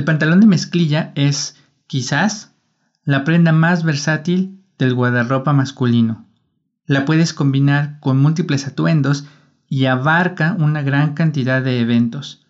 El pantalón de mezclilla es, quizás, la prenda más versátil del guardarropa masculino. La puedes combinar con múltiples atuendos y abarca una gran cantidad de eventos.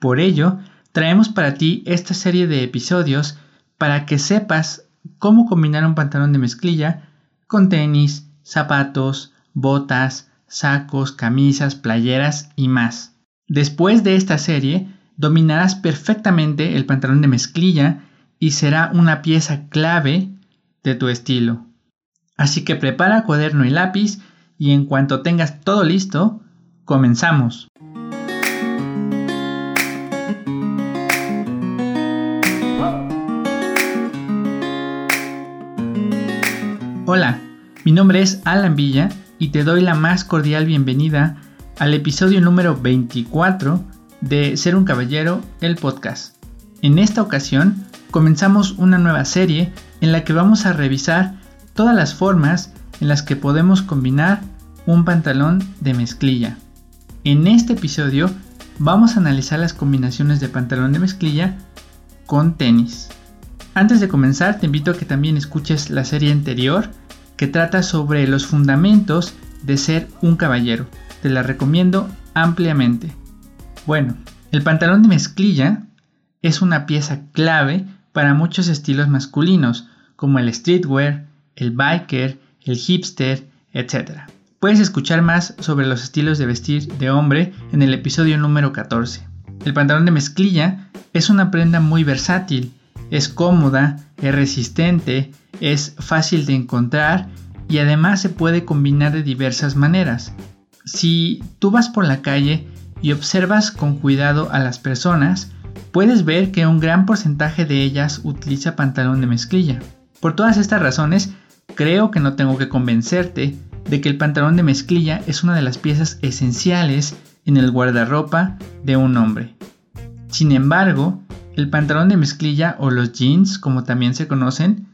Por ello, traemos para ti esta serie de episodios para que sepas cómo combinar un pantalón de mezclilla con tenis, zapatos, botas, sacos, camisas, playeras y más. Después de esta serie, dominarás perfectamente el pantalón de mezclilla y será una pieza clave de tu estilo. Así que prepara cuaderno y lápiz y en cuanto tengas todo listo, comenzamos. Hola, mi nombre es Alan Villa y te doy la más cordial bienvenida al episodio número 24 de Ser un Caballero, el podcast. En esta ocasión comenzamos una nueva serie en la que vamos a revisar todas las formas en las que podemos combinar un pantalón de mezclilla. En este episodio vamos a analizar las combinaciones de pantalón de mezclilla con tenis. Antes de comenzar te invito a que también escuches la serie anterior que trata sobre los fundamentos de ser un caballero. Te la recomiendo ampliamente. Bueno, el pantalón de mezclilla es una pieza clave para muchos estilos masculinos, como el streetwear, el biker, el hipster, etc. Puedes escuchar más sobre los estilos de vestir de hombre en el episodio número 14. El pantalón de mezclilla es una prenda muy versátil, es cómoda, es resistente, es fácil de encontrar y además se puede combinar de diversas maneras. Si tú vas por la calle y observas con cuidado a las personas, puedes ver que un gran porcentaje de ellas utiliza pantalón de mezclilla. Por todas estas razones, creo que no tengo que convencerte de que el pantalón de mezclilla es una de las piezas esenciales en el guardarropa de un hombre. Sin embargo, el pantalón de mezclilla o los jeans, como también se conocen,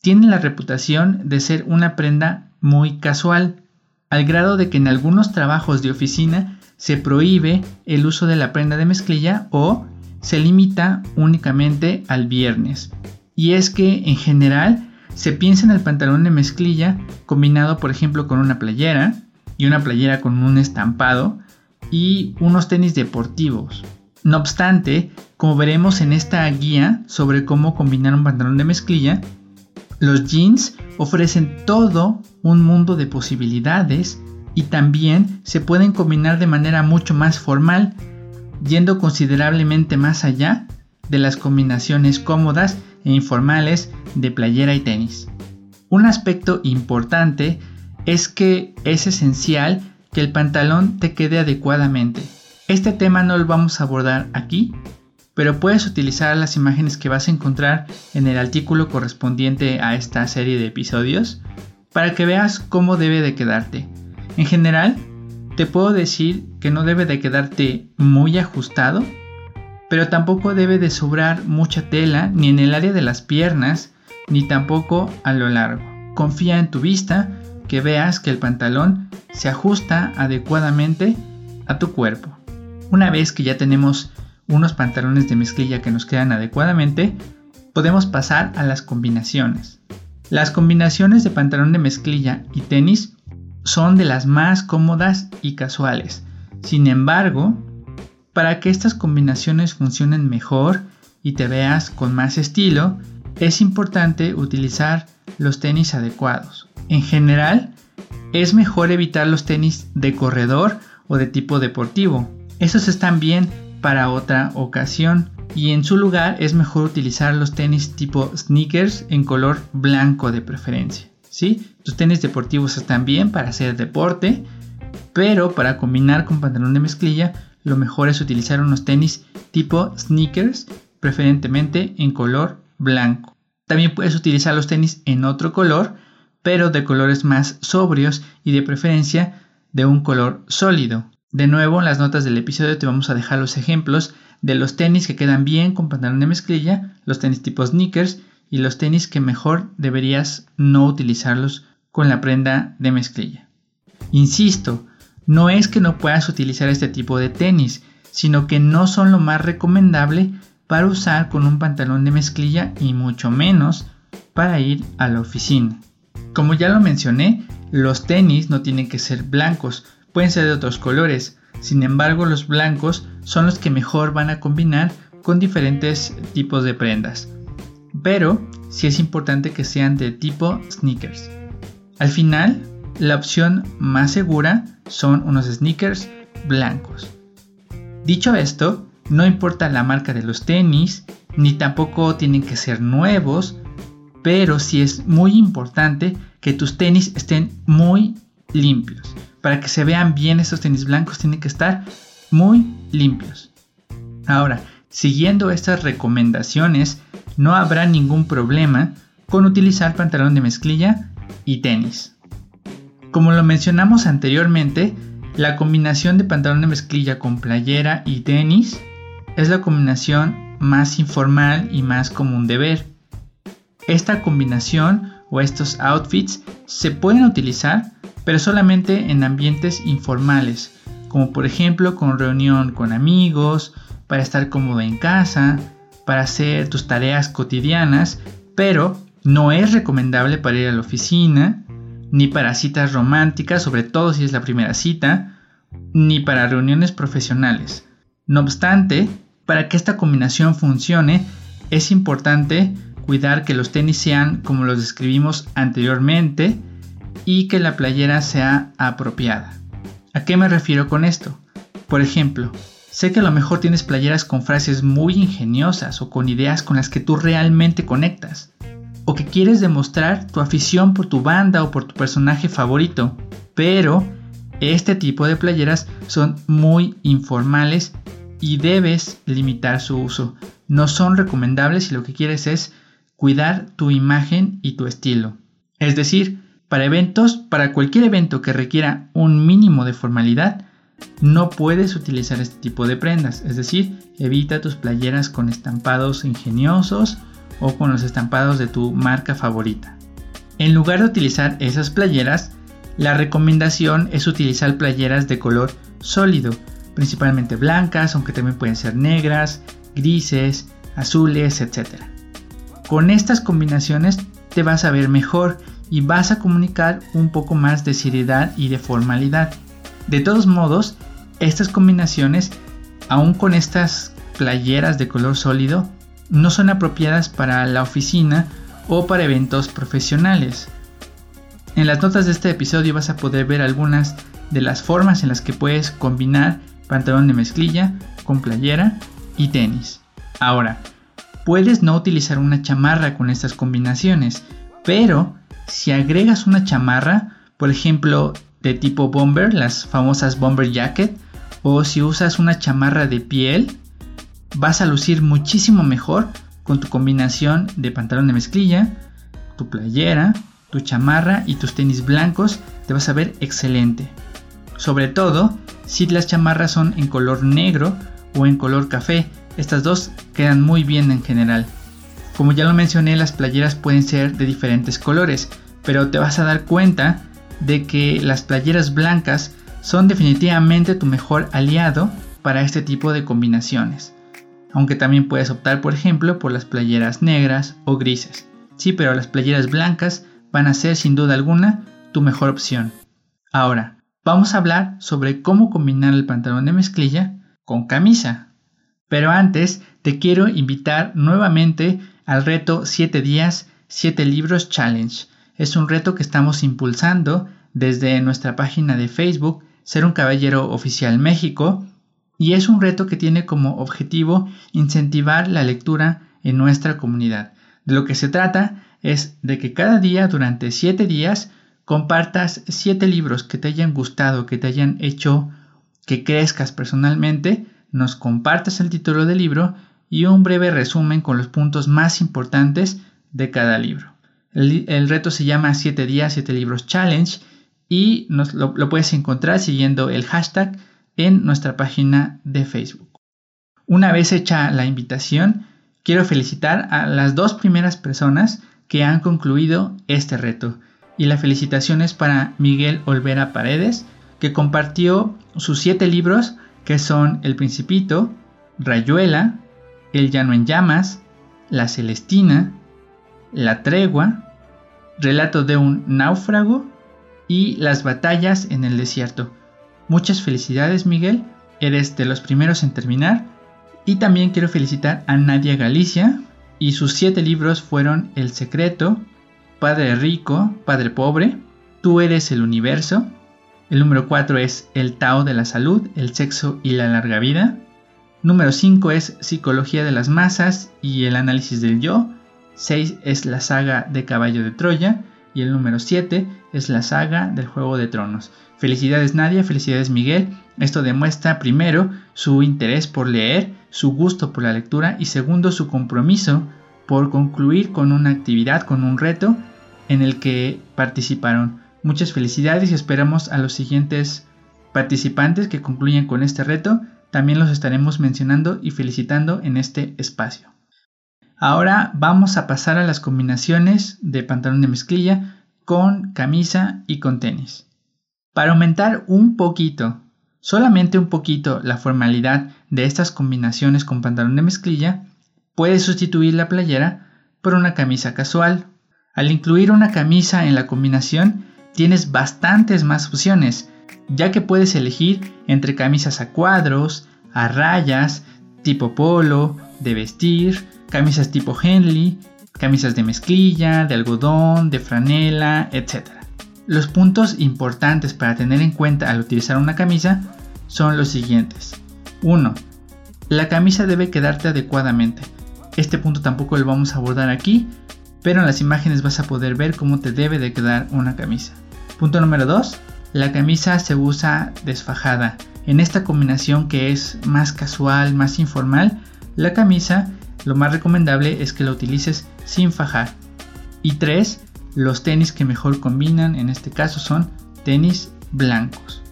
tienen la reputación de ser una prenda muy casual, al grado de que en algunos trabajos de oficina se prohíbe el uso de la prenda de mezclilla o se limita únicamente al viernes. Y es que en general se piensa en el pantalón de mezclilla combinado por ejemplo con una playera y una playera con un estampado y unos tenis deportivos. No obstante, como veremos en esta guía sobre cómo combinar un pantalón de mezclilla, los jeans ofrecen todo un mundo de posibilidades y también se pueden combinar de manera mucho más formal, yendo considerablemente más allá de las combinaciones cómodas e informales de playera y tenis. Un aspecto importante es que es esencial que el pantalón te quede adecuadamente. Este tema no lo vamos a abordar aquí, pero puedes utilizar las imágenes que vas a encontrar en el artículo correspondiente a esta serie de episodios para que veas cómo debe de quedarte. En general, te puedo decir que no debe de quedarte muy ajustado, pero tampoco debe de sobrar mucha tela ni en el área de las piernas, ni tampoco a lo largo. Confía en tu vista, que veas que el pantalón se ajusta adecuadamente a tu cuerpo. Una vez que ya tenemos unos pantalones de mezclilla que nos quedan adecuadamente, podemos pasar a las combinaciones. Las combinaciones de pantalón de mezclilla y tenis son de las más cómodas y casuales. Sin embargo, para que estas combinaciones funcionen mejor y te veas con más estilo, es importante utilizar los tenis adecuados. En general, es mejor evitar los tenis de corredor o de tipo deportivo. Esos están bien para otra ocasión y en su lugar es mejor utilizar los tenis tipo sneakers en color blanco de preferencia. ¿sí? Tus tenis deportivos están bien para hacer deporte, pero para combinar con pantalón de mezclilla, lo mejor es utilizar unos tenis tipo sneakers, preferentemente en color blanco. También puedes utilizar los tenis en otro color, pero de colores más sobrios y de preferencia de un color sólido. De nuevo, en las notas del episodio te vamos a dejar los ejemplos de los tenis que quedan bien con pantalón de mezclilla, los tenis tipo sneakers y los tenis que mejor deberías no utilizarlos con la prenda de mezclilla. Insisto, no es que no puedas utilizar este tipo de tenis, sino que no son lo más recomendable para usar con un pantalón de mezclilla y mucho menos para ir a la oficina. Como ya lo mencioné, los tenis no tienen que ser blancos, pueden ser de otros colores. Sin embargo, los blancos son los que mejor van a combinar con diferentes tipos de prendas. Pero sí es importante que sean de tipo sneakers. Al final, la opción más segura son unos sneakers blancos. Dicho esto, no importa la marca de los tenis, ni tampoco tienen que ser nuevos, pero sí es muy importante que tus tenis estén muy limpios. Para que se vean bien estos tenis blancos tienen que estar muy limpios. Ahora, siguiendo estas recomendaciones, no habrá ningún problema con utilizar pantalón de mezclilla y tenis. Como lo mencionamos anteriormente, la combinación de pantalón de mezclilla con playera y tenis es la combinación más informal y más común de ver. Esta combinación o estos outfits se pueden utilizar pero solamente en ambientes informales, como por ejemplo con reunión con amigos, para estar cómodo en casa, para hacer tus tareas cotidianas, pero no es recomendable para ir a la oficina, ni para citas románticas, sobre todo si es la primera cita, ni para reuniones profesionales. No obstante, para que esta combinación funcione, es importante cuidar que los tenis sean como los describimos anteriormente y que la playera sea apropiada. ¿A qué me refiero con esto? Por ejemplo, sé que a lo mejor tienes playeras con frases muy ingeniosas o con ideas con las que tú realmente conectas o que quieres demostrar tu afición por tu banda o por tu personaje favorito, pero este tipo de playeras son muy informales y debes limitar su uso. No son recomendables si lo que quieres es cuidar tu imagen y tu estilo. Es decir, para eventos, para cualquier evento que requiera un mínimo de formalidad, no puedes utilizar este tipo de prendas. Es decir, evita tus playeras con estampados ingeniosos o con los estampados de tu marca favorita. En lugar de utilizar esas playeras, la recomendación es utilizar playeras de color sólido, principalmente blancas, aunque también pueden ser negras, grises, azules, etc. Con estas combinaciones te vas a ver mejor y vas a comunicar un poco más de seriedad y de formalidad. De todos modos, estas combinaciones, aún con estas playeras de color sólido, no son apropiadas para la oficina o para eventos profesionales. En las notas de este episodio vas a poder ver algunas de las formas en las que puedes combinar pantalón de mezclilla con playera y tenis. Ahora, puedes no utilizar una chamarra con estas combinaciones, pero si agregas una chamarra, por ejemplo, de tipo bomber, las famosas bomber jacket, o si usas una chamarra de piel, vas a lucir muchísimo mejor con tu combinación de pantalón de mezclilla, tu playera, tu chamarra y tus tenis blancos, te vas a ver excelente. Sobre todo si las chamarras son en color negro o en color café, estas dos quedan muy bien en general. Como ya lo mencioné, las playeras pueden ser de diferentes colores, pero te vas a dar cuenta de que las playeras blancas son definitivamente tu mejor aliado para este tipo de combinaciones aunque también puedes optar por ejemplo por las playeras negras o grises. Sí, pero las playeras blancas van a ser sin duda alguna tu mejor opción. Ahora, vamos a hablar sobre cómo combinar el pantalón de mezclilla con camisa. Pero antes te quiero invitar nuevamente al reto 7 días, 7 libros challenge. Es un reto que estamos impulsando desde nuestra página de Facebook, Ser un Caballero Oficial México, y es un reto que tiene como objetivo incentivar la lectura en nuestra comunidad. De lo que se trata es de que cada día durante 7 días compartas 7 libros que te hayan gustado, que te hayan hecho que crezcas personalmente, nos compartas el título del libro y un breve resumen con los puntos más importantes de cada libro. El, reto se llama 7 días, 7 libros challenge y lo, lo puedes encontrar siguiendo el hashtag en nuestra página de Facebook. Una vez hecha la invitación, quiero felicitar a las dos primeras personas que han concluido este reto. Y la felicitación es para Miguel Olvera Paredes, que compartió sus siete libros, que son El Principito, Rayuela, El llano en llamas, La Celestina, La tregua, Relato de un náufrago y Las batallas en el desierto. Muchas felicidades Miguel, eres de los primeros en terminar. Y también quiero felicitar a Nadia Galicia y sus siete libros fueron El Secreto, Padre Rico, Padre Pobre, Tú eres el universo. El número 4 es El Tao de la Salud, el Sexo y la Larga Vida. Número 5 es Psicología de las Masas y el Análisis del Yo. 6 es la saga de Caballo de Troya. Y el número 7 es la saga del Juego de Tronos. Felicidades Nadia, felicidades Miguel. Esto demuestra primero su interés por leer, su gusto por la lectura y segundo su compromiso por concluir con una actividad, con un reto en el que participaron. Muchas felicidades y esperamos a los siguientes participantes que concluyan con este reto. También los estaremos mencionando y felicitando en este espacio. Ahora vamos a pasar a las combinaciones de pantalón de mezclilla con camisa y con tenis. Para aumentar un poquito, solamente un poquito, la formalidad de estas combinaciones con pantalón de mezclilla, puedes sustituir la playera por una camisa casual. Al incluir una camisa en la combinación, tienes bastantes más opciones, ya que puedes elegir entre camisas a cuadros, a rayas, tipo polo, de vestir, camisas tipo Henley, camisas de mezclilla, de algodón, de franela, etc. Los puntos importantes para tener en cuenta al utilizar una camisa son los siguientes. 1. La camisa debe quedarte adecuadamente. Este punto tampoco lo vamos a abordar aquí, pero en las imágenes vas a poder ver cómo te debe de quedar una camisa. Punto número 2. La camisa se usa desfajada. En esta combinación que es más casual, más informal, la camisa lo más recomendable es que la utilices sin fajar. Y 3 los tenis que mejor combinan en este caso son tenis blancos.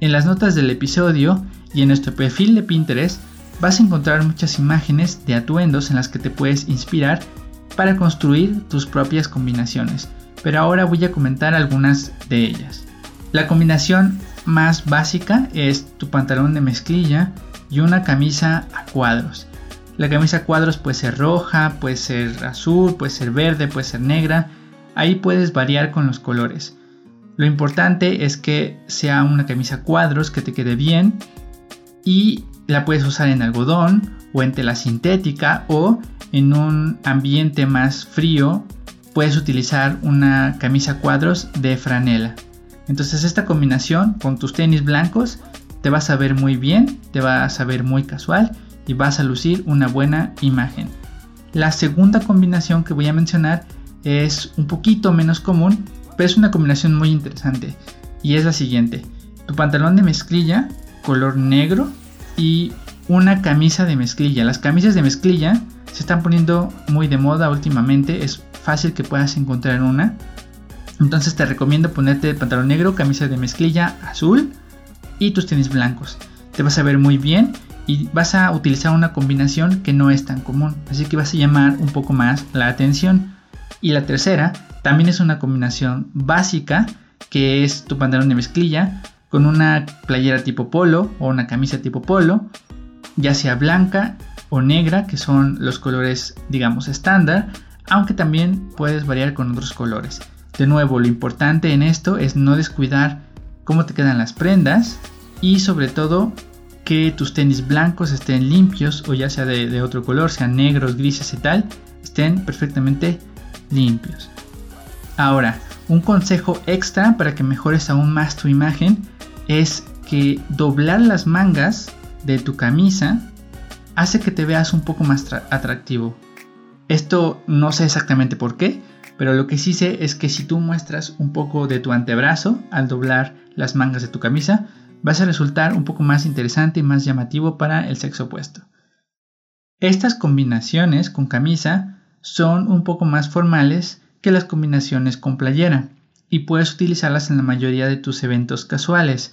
En las notas del episodio y en nuestro perfil de Pinterest vas a encontrar muchas imágenes de atuendos en las que te puedes inspirar para construir tus propias combinaciones, pero ahora voy a comentar algunas de ellas. La combinación más básica es tu pantalón de mezclilla y una camisa a cuadros. La camisa a cuadros puede ser roja, puede ser azul, puede ser verde, puede ser negra, Ahí puedes variar con los colores. Lo importante es que sea una camisa cuadros que te quede bien y la puedes usar en algodón o en tela sintética o en un ambiente más frío puedes utilizar una camisa cuadros de franela. Entonces esta combinación con tus tenis blancos te vas a ver muy bien, te vas a ver muy casual y vas a lucir una buena imagen. La segunda combinación que voy a mencionar es un poquito menos común, pero es una combinación muy interesante. Y es la siguiente. Tu pantalón de mezclilla, color negro y una camisa de mezclilla. Las camisas de mezclilla se están poniendo muy de moda últimamente. Es fácil que puedas encontrar una. Entonces te recomiendo ponerte pantalón negro, camisa de mezclilla azul y tus tenis blancos. Te vas a ver muy bien y vas a utilizar una combinación que no es tan común. Así que vas a llamar un poco más la atención. Y la tercera también es una combinación básica que es tu pantalón de mezclilla con una playera tipo polo o una camisa tipo polo, ya sea blanca o negra, que son los colores digamos estándar, aunque también puedes variar con otros colores. De nuevo, lo importante en esto es no descuidar cómo te quedan las prendas y sobre todo que tus tenis blancos estén limpios o ya sea de, otro color, sean negros, grises y tal, estén perfectamente limpios. Ahora, un consejo extra para que mejores aún más tu imagen es que doblar las mangas de tu camisa hace que te veas un poco más atractivo. Esto no sé exactamente por qué, pero lo que sí sé es que si tú muestras un poco de tu antebrazo al doblar las mangas de tu camisa, vas a resultar un poco más interesante y más llamativo para el sexo opuesto. Estas combinaciones con camisa son un poco más formales que las combinaciones con playera y puedes utilizarlas en la mayoría de tus eventos casuales.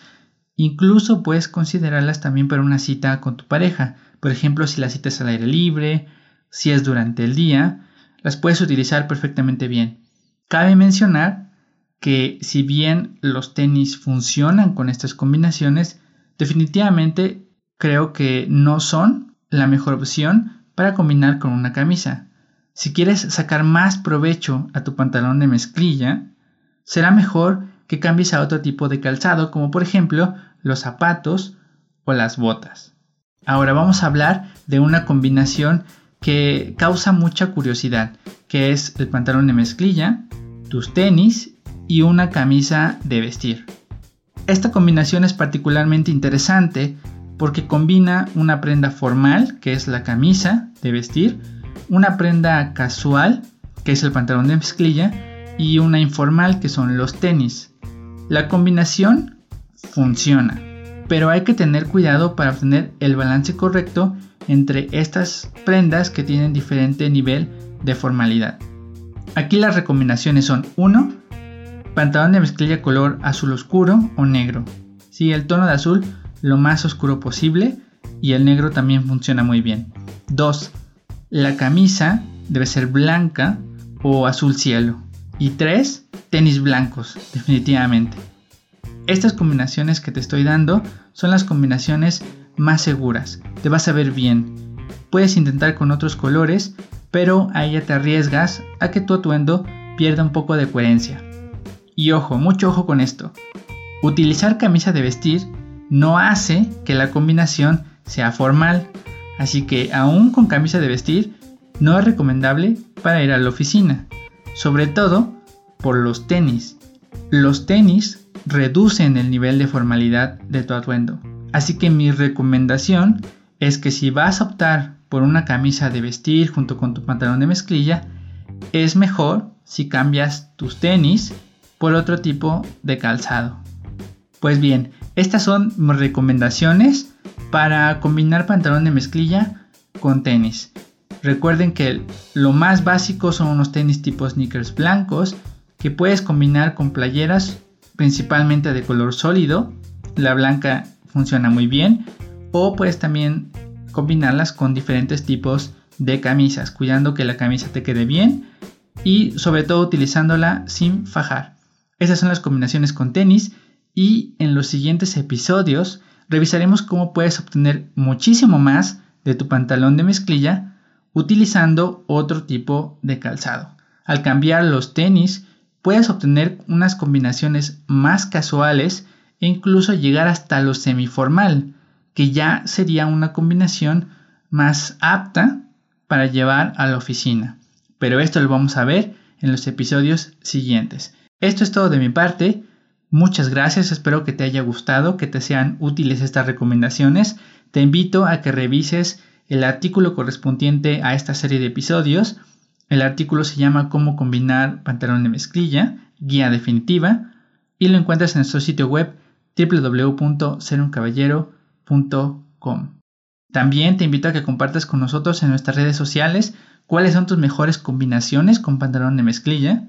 Incluso puedes considerarlas también para una cita con tu pareja. Por ejemplo, si la cita es al aire libre, si es durante el día, las puedes utilizar perfectamente bien. Cabe mencionar que si bien los tenis funcionan con estas combinaciones, definitivamente creo que no son la mejor opción para combinar con una camisa. Si quieres sacar más provecho a tu pantalón de mezclilla, será mejor que cambies a otro tipo de calzado, como por ejemplo los zapatos o las botas. Ahora vamos a hablar de una combinación que causa mucha curiosidad, que es el pantalón de mezclilla, tus tenis y una camisa de vestir. Esta combinación es particularmente interesante porque combina una prenda formal, que es la camisa de vestir, una prenda casual, que es el pantalón de mezclilla, y una informal, que son los tenis. La combinación funciona, pero hay que tener cuidado para obtener el balance correcto entre estas prendas que tienen diferente nivel de formalidad. Aquí las recomendaciones son 1. Pantalón de mezclilla color azul oscuro o negro. Si el tono de azul lo más oscuro posible y el negro también funciona muy bien. 2. La camisa debe ser blanca o azul cielo. Y 3. Tenis blancos, definitivamente. Estas combinaciones que te estoy dando son las combinaciones más seguras. Te vas a ver bien. Puedes intentar con otros colores, pero ahí ya te arriesgas a que tu atuendo pierda un poco de coherencia. Y ojo, mucho ojo con esto. Utilizar camisa de vestir no hace que la combinación sea formal, así que aún con camisa de vestir no es recomendable para ir a la oficina, sobre todo por los tenis. Los tenis reducen el nivel de formalidad de tu atuendo, así que mi recomendación es que si vas a optar por una camisa de vestir junto con tu pantalón de mezclilla, es mejor si cambias tus tenis por otro tipo de calzado. Pues bien, estas son mis recomendaciones para combinar pantalón de mezclilla con tenis. Recuerden que lo más básico son unos tenis tipo sneakers blancos que puedes combinar con playeras principalmente de color sólido. La blanca funciona muy bien. O puedes también combinarlas con diferentes tipos de camisas, cuidando que la camisa te quede bien y sobre todo utilizándola sin fajar. Esas son las combinaciones con tenis y en los siguientes episodios revisaremos cómo puedes obtener muchísimo más de tu pantalón de mezclilla utilizando otro tipo de calzado. Al cambiar los tenis puedes obtener unas combinaciones más casuales e incluso llegar hasta lo semiformal, que ya sería una combinación más apta para llevar a la oficina. Pero esto lo vamos a ver en los episodios siguientes. Esto es todo de mi parte. Muchas gracias, espero que te haya gustado, que te sean útiles estas recomendaciones. Te invito a que revises el artículo correspondiente a esta serie de episodios. El artículo se llama Cómo combinar pantalón de mezclilla, guía definitiva, y lo encuentras en nuestro sitio web www.seruncaballero.com. También te invito a que compartas con nosotros en nuestras redes sociales cuáles son tus mejores combinaciones con pantalón de mezclilla.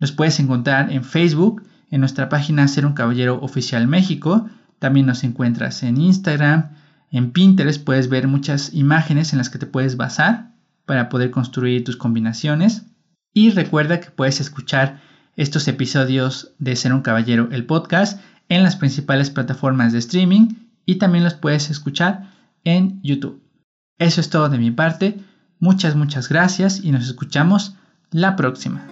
Nos puedes encontrar en Facebook, en nuestra página Ser un Caballero Oficial México. También nos encuentras en Instagram, en Pinterest puedes ver muchas imágenes en las que te puedes basar para poder construir tus combinaciones. Y recuerda que puedes escuchar estos episodios de Ser un Caballero, el podcast, en las principales plataformas de streaming y también los puedes escuchar en YouTube. Eso es todo de mi parte. Muchas, muchas gracias y nos escuchamos la próxima.